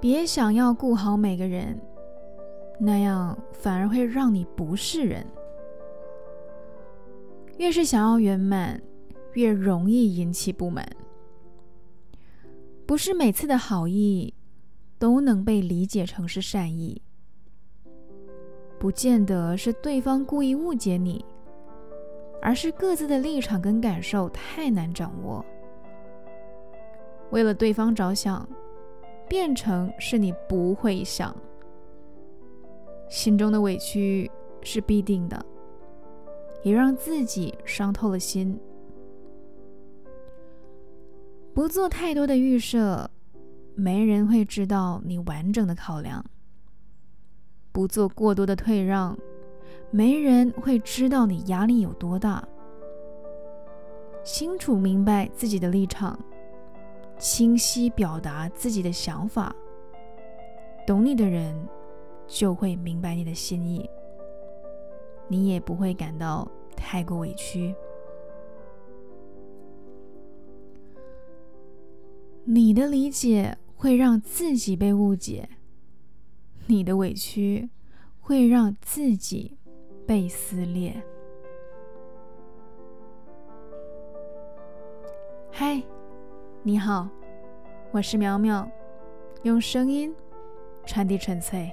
别想要顾好每个人，那样反而会让你不是人。越是想要圆满，越容易引起不满。不是每次的好意都能被理解成是善意，不见得是对方故意误解你，而是各自的立场跟感受太难掌握。为了对方着想，变成是你不会想，心中的委屈是必定的。也让自己伤透了心。不做太多的预设，没人会知道你完整的考量；不做过多的退让，没人会知道你压力有多大。清楚明白自己的立场，清晰表达自己的想法，懂你的人就会明白你的心意。你也不会感到太过委屈。你的理解会让自己被误解，你的委屈会让自己被撕裂。嗨，你好，我是苗苗，用声音传递纯粹。